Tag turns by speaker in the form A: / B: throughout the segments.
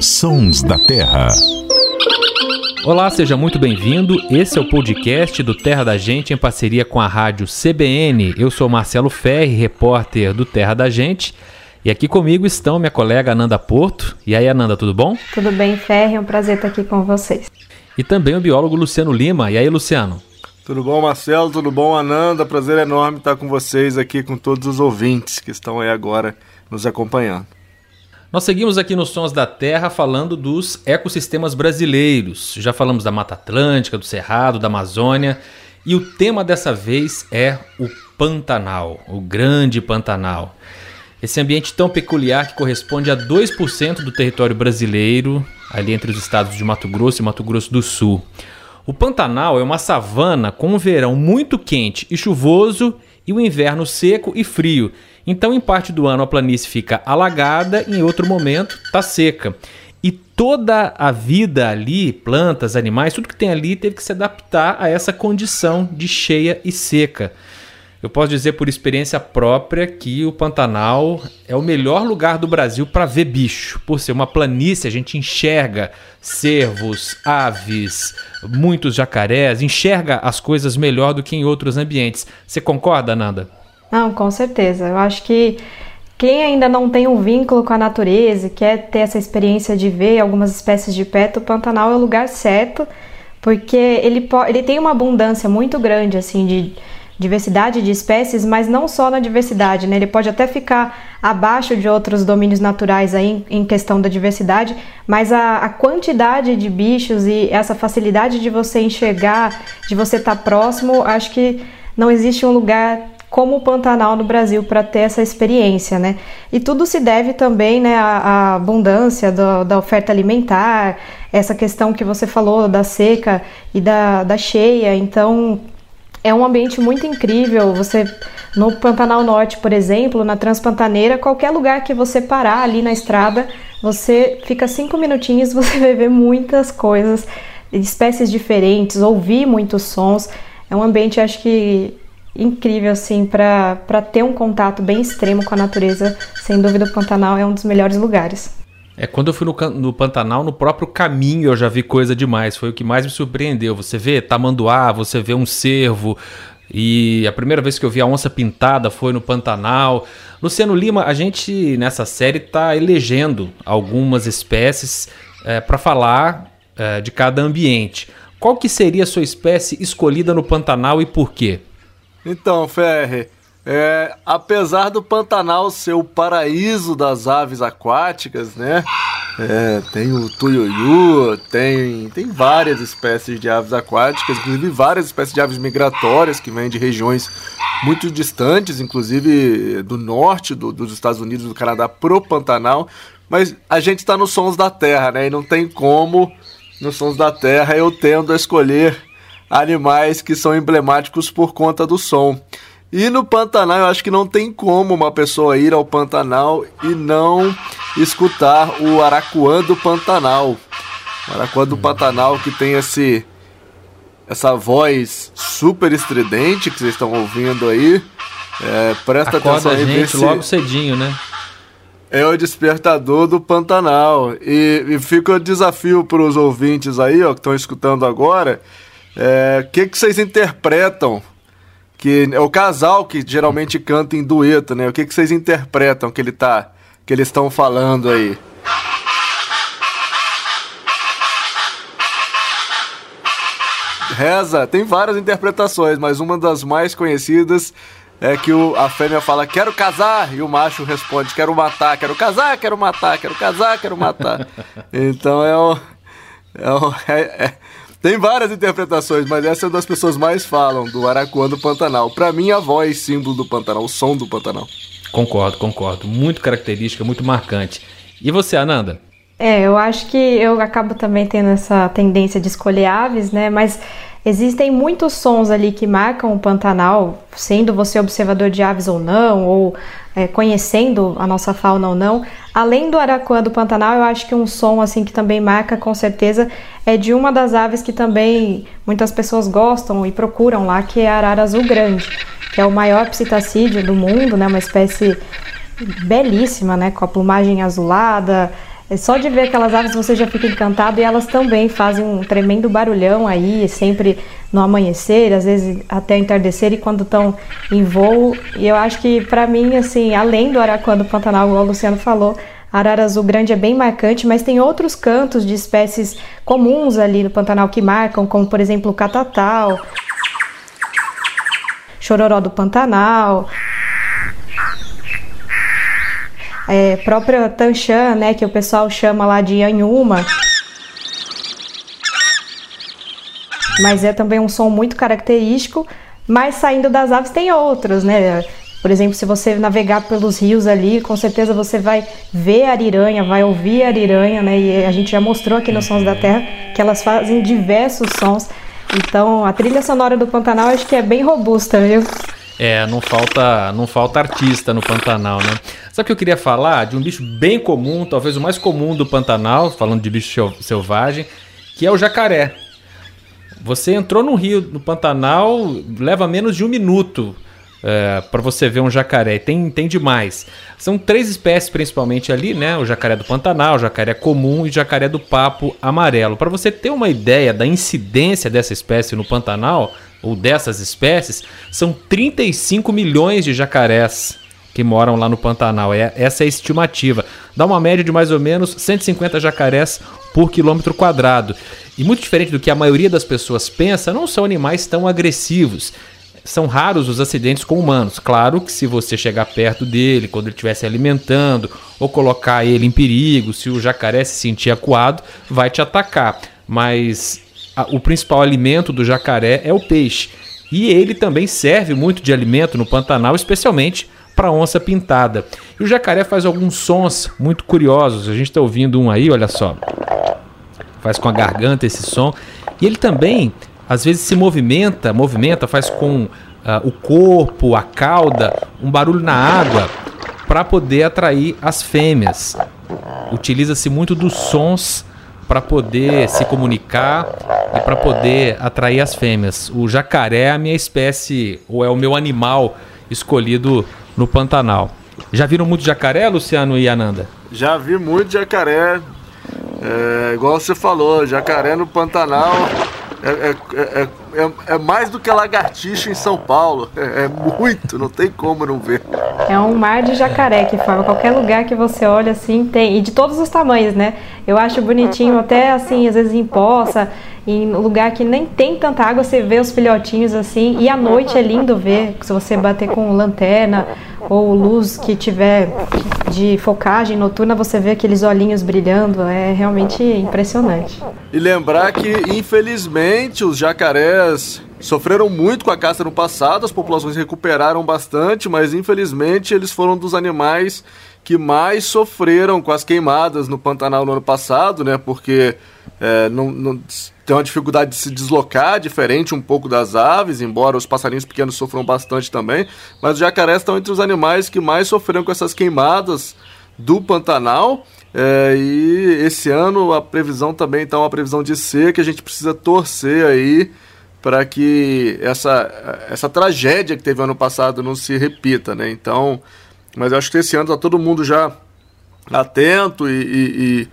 A: Sons da Terra.
B: Olá, seja muito bem-vindo. Esse é o podcast do Terra da Gente em parceria com a rádio CBN. Eu sou Marcelo Ferri, repórter do Terra da Gente. E aqui comigo estão minha colega Ananda Porto. E aí, Ananda, tudo bom?
C: Tudo bem, Ferri. É um prazer estar aqui com vocês.
B: E também o biólogo Luciano Lima. E aí, Luciano?
D: Tudo bom, Marcelo? Tudo bom, Ananda? Prazer enorme estar com vocês aqui, com todos os ouvintes que estão aí agora nos acompanhando.
B: Nós seguimos aqui nos Sons da Terra falando dos ecossistemas brasileiros. Já falamos da Mata Atlântica, do Cerrado, da Amazônia. E o tema dessa vez é o Pantanal, o Grande Pantanal. Esse ambiente tão peculiar que corresponde a 2% do território brasileiro, ali entre os estados de Mato Grosso e Mato Grosso do Sul. O Pantanal é uma savana com um verão muito quente e chuvoso e um inverno seco e frio. Então, em parte do ano, a planície fica alagada em outro momento está seca. E toda a vida ali, plantas, animais, tudo que tem ali teve que se adaptar a essa condição de cheia e seca. Eu posso dizer por experiência própria que o Pantanal é o melhor lugar do Brasil para ver bicho. Por ser uma planície, a gente enxerga cervos, aves, muitos jacarés, enxerga as coisas melhor do que em outros ambientes. Você concorda, Nanda?
C: Não, com certeza. Eu acho que quem ainda não tem um vínculo com a natureza, quer ter essa experiência de ver algumas espécies de perto, o Pantanal é o lugar certo, porque ele, ele tem uma abundância muito grande assim de diversidade de espécies, mas não só na diversidade, né? Ele pode até ficar abaixo de outros domínios naturais aí em questão da diversidade, mas a, a quantidade de bichos e essa facilidade de você enxergar, de você estar tá próximo, acho que não existe um lugar como o Pantanal no Brasil para ter essa experiência, né? E tudo se deve também, né, à, abundância do, da oferta alimentar, essa questão que você falou da seca e da, da cheia, então é um ambiente muito incrível. Você no Pantanal Norte, por exemplo, na Transpantaneira, qualquer lugar que você parar ali na estrada, você fica cinco minutinhos, você vai ver muitas coisas, espécies diferentes, ouvir muitos sons. É um ambiente, acho que incrível assim para ter um contato bem extremo com a natureza. Sem dúvida, o Pantanal é um dos melhores lugares.
B: É, quando eu fui no, no, Pantanal, no próprio caminho eu já vi coisa demais. Foi o que mais me surpreendeu. Você vê tamanduá, você vê um cervo. E a primeira vez que eu vi a onça pintada foi no Pantanal. Luciano Lima, a gente nessa série está elegendo algumas espécies é, para falar é, de cada ambiente. Qual que seria a sua espécie escolhida no Pantanal e por quê?
D: Então, Ferre, é, apesar do Pantanal ser o paraíso das aves aquáticas, né? É, tem o tuiuiu, tem, tem várias espécies de aves aquáticas, inclusive várias espécies de aves migratórias que vêm de regiões muito distantes, inclusive do norte do, dos Estados Unidos, do Canadá, pro Pantanal. Mas a gente está nos sons da terra, né? E não tem como, nos sons da terra, eu tendo a escolher animais que são emblemáticos por conta do som. E no Pantanal, eu acho que não tem como uma pessoa ir ao Pantanal e não escutar o Aracuã do Pantanal. O Aracuã do Pantanal que tem esse essa voz super estridente que vocês estão ouvindo aí. É, presta
B: Acorda
D: atenção
B: aí. a gente logo cedinho, né?
D: É o despertador do Pantanal. E, e fica o desafio para os ouvintes aí, ó, que estão escutando agora. O é, que, que vocês interpretam que é o casal que geralmente canta em dueto, né? O que, que vocês interpretam que ele tá, que eles estão falando aí? Reza, tem várias interpretações, mas uma das mais conhecidas é que o, a fêmea fala quero casar e o macho responde quero matar, quero casar, quero matar, quero casar, quero matar. Então é o, é, o, é, é tem várias interpretações, mas essa é uma das pessoas mais falam do Aracuã do Pantanal. Para mim, a voz símbolo do Pantanal, o som do Pantanal.
B: Concordo, concordo. Muito característica, muito marcante. E você, Ananda?
C: É, eu acho que eu acabo também tendo essa tendência de escolher aves, né? Mas existem muitos sons ali que marcam o Pantanal, sendo você observador de aves ou não, ou é, conhecendo a nossa fauna ou não. Além do araquã do Pantanal, eu acho que um som assim que também marca com certeza é de uma das aves que também muitas pessoas gostam e procuram lá, que é a arara azul grande, que é o maior psitacídeo do mundo, né, uma espécie belíssima, né? Com a plumagem azulada. É só de ver aquelas aves você já fica encantado e elas também fazem um tremendo barulhão aí, sempre no amanhecer, às vezes até entardecer e quando estão em voo. E eu acho que para mim, assim, além do Araquã do Pantanal, igual o Luciano falou, arara azul grande é bem marcante, mas tem outros cantos de espécies comuns ali no Pantanal que marcam, como por exemplo o catatal, chororó do Pantanal, é, própria Tanchan, né, que o pessoal chama lá de Anhuma. Mas é também um som muito característico, mas saindo das aves tem outros, né? Por exemplo, se você navegar pelos rios ali, com certeza você vai ver a ariranha, vai ouvir a ariranha, né? E a gente já mostrou aqui nos Sons da Terra que elas fazem diversos sons. Então, a trilha sonora do Pantanal acho que é bem robusta, viu?
B: É, não falta, não falta artista no Pantanal, né? Sabe o que eu queria falar? De um bicho bem comum, talvez o mais comum do Pantanal, falando de bicho selvagem, que é o jacaré. Você entrou no rio, no Pantanal, leva menos de um minuto é, para você ver um jacaré. Tem, tem demais. São três espécies principalmente ali, né? O jacaré do Pantanal, o jacaré comum e o jacaré do papo amarelo. Para você ter uma ideia da incidência dessa espécie no Pantanal, ou dessas espécies, são 35 milhões de jacarés que moram lá no Pantanal. É, essa é a estimativa. Dá uma média de mais ou menos 150 jacarés por quilômetro quadrado. E muito diferente do que a maioria das pessoas pensa, não são animais tão agressivos. São raros os acidentes com humanos. Claro que se você chegar perto dele, quando ele estiver se alimentando, ou colocar ele em perigo, se o jacaré se sentir acuado, vai te atacar. Mas a, o principal alimento do jacaré é o peixe. E ele também serve muito de alimento no Pantanal, especialmente para onça pintada. E o jacaré faz alguns sons muito curiosos. A gente está ouvindo um aí, olha só. Faz com a garganta esse som. E ele também, às vezes, se movimenta, movimenta, faz com uh, o corpo, a cauda, um barulho na água para poder atrair as fêmeas. Utiliza-se muito dos sons para poder se comunicar e para poder atrair as fêmeas. O jacaré é a minha espécie, ou é o meu animal escolhido no Pantanal. Já viram muito jacaré, Luciano e Ananda?
D: Já vi muito jacaré. É, igual você falou, jacaré no Pantanal é, é, é, é, é mais do que lagartixa em São Paulo. É, é, muito, não tem como não ver.
C: É um mar de jacaré que forma. Qualquer lugar que você olha assim tem. E de todos os tamanhos, né? Eu acho bonitinho, até assim, às vezes em poça, em lugar que nem tem tanta água, você vê os filhotinhos assim. E à noite é lindo ver, se você bater com lanterna ou luz que tiver de focagem noturna, você vê aqueles olhinhos brilhando, é realmente impressionante.
D: E lembrar que, infelizmente, os jacarés sofreram muito com a caça no passado, as populações recuperaram bastante, mas infelizmente eles foram dos animais que mais sofreram com as queimadas no Pantanal no ano passado, né? Porque é, não, não, tem uma dificuldade de se deslocar, diferente um pouco das aves, embora os passarinhos pequenos sofram bastante também. Mas os jacarés estão entre os animais que mais sofreram com essas queimadas do Pantanal. É, e esse ano a previsão também está uma previsão de seca, a gente precisa torcer aí para que essa, essa tragédia que teve ano passado não se repita, né? Então, mas eu acho que esse ano está todo mundo já atento e, e, e,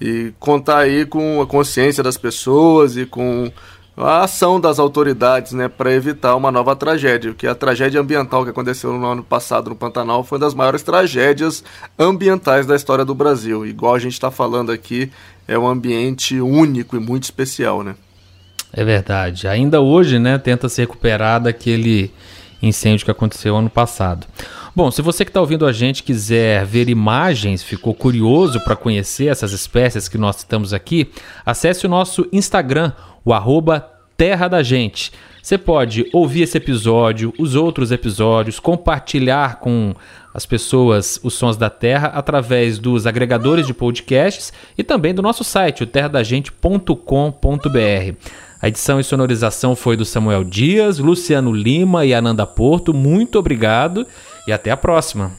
D: e, contar aí com a consciência das pessoas e com a ação das autoridades, né, para evitar uma nova tragédia. Que a tragédia ambiental que aconteceu no ano passado no Pantanal foi uma das maiores tragédias ambientais da história do Brasil. Igual a gente está falando aqui, é um ambiente único e muito especial, né?
B: É verdade. Ainda hoje, né, tenta se recuperar daquele incêndio que aconteceu ano passado. Bom, se você que está ouvindo a gente quiser ver imagens, ficou curioso para conhecer essas espécies que nós citamos aqui, acesse o nosso Instagram, o arroba Terra da Gente. Você pode ouvir esse episódio, os outros episódios, compartilhar com as pessoas os sons da Terra através dos agregadores de podcasts e também do nosso site, o terradagente.com.br. A edição e sonorização foi do Samuel Dias, Luciano Lima e Ananda Porto. Muito obrigado e até a próxima.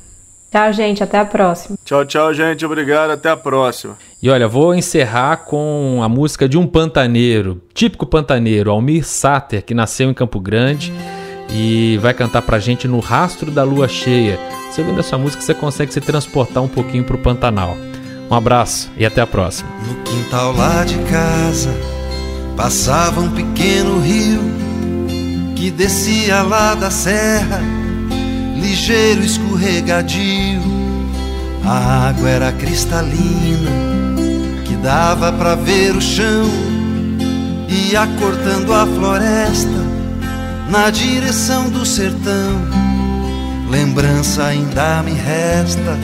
C: Tchau, gente. Até a próxima.
D: Tchau, tchau, gente. Obrigado. Até a próxima.
B: E olha, vou encerrar com a música de um pantaneiro, típico pantaneiro, Almir Sater, que nasceu em Campo Grande e vai cantar pra gente no Rastro da Lua Cheia. Você ouvindo essa música, você consegue se transportar um pouquinho pro Pantanal. Um abraço e até a próxima.
A: No quintal lá de casa passava um pequeno rio que descia lá da serra, ligeiro escorregadio. A água era cristalina, que dava para ver o chão, ia cortando a floresta na direção do sertão. Lembrança ainda me resta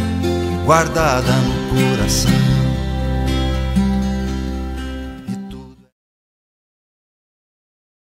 A: guardada no coração.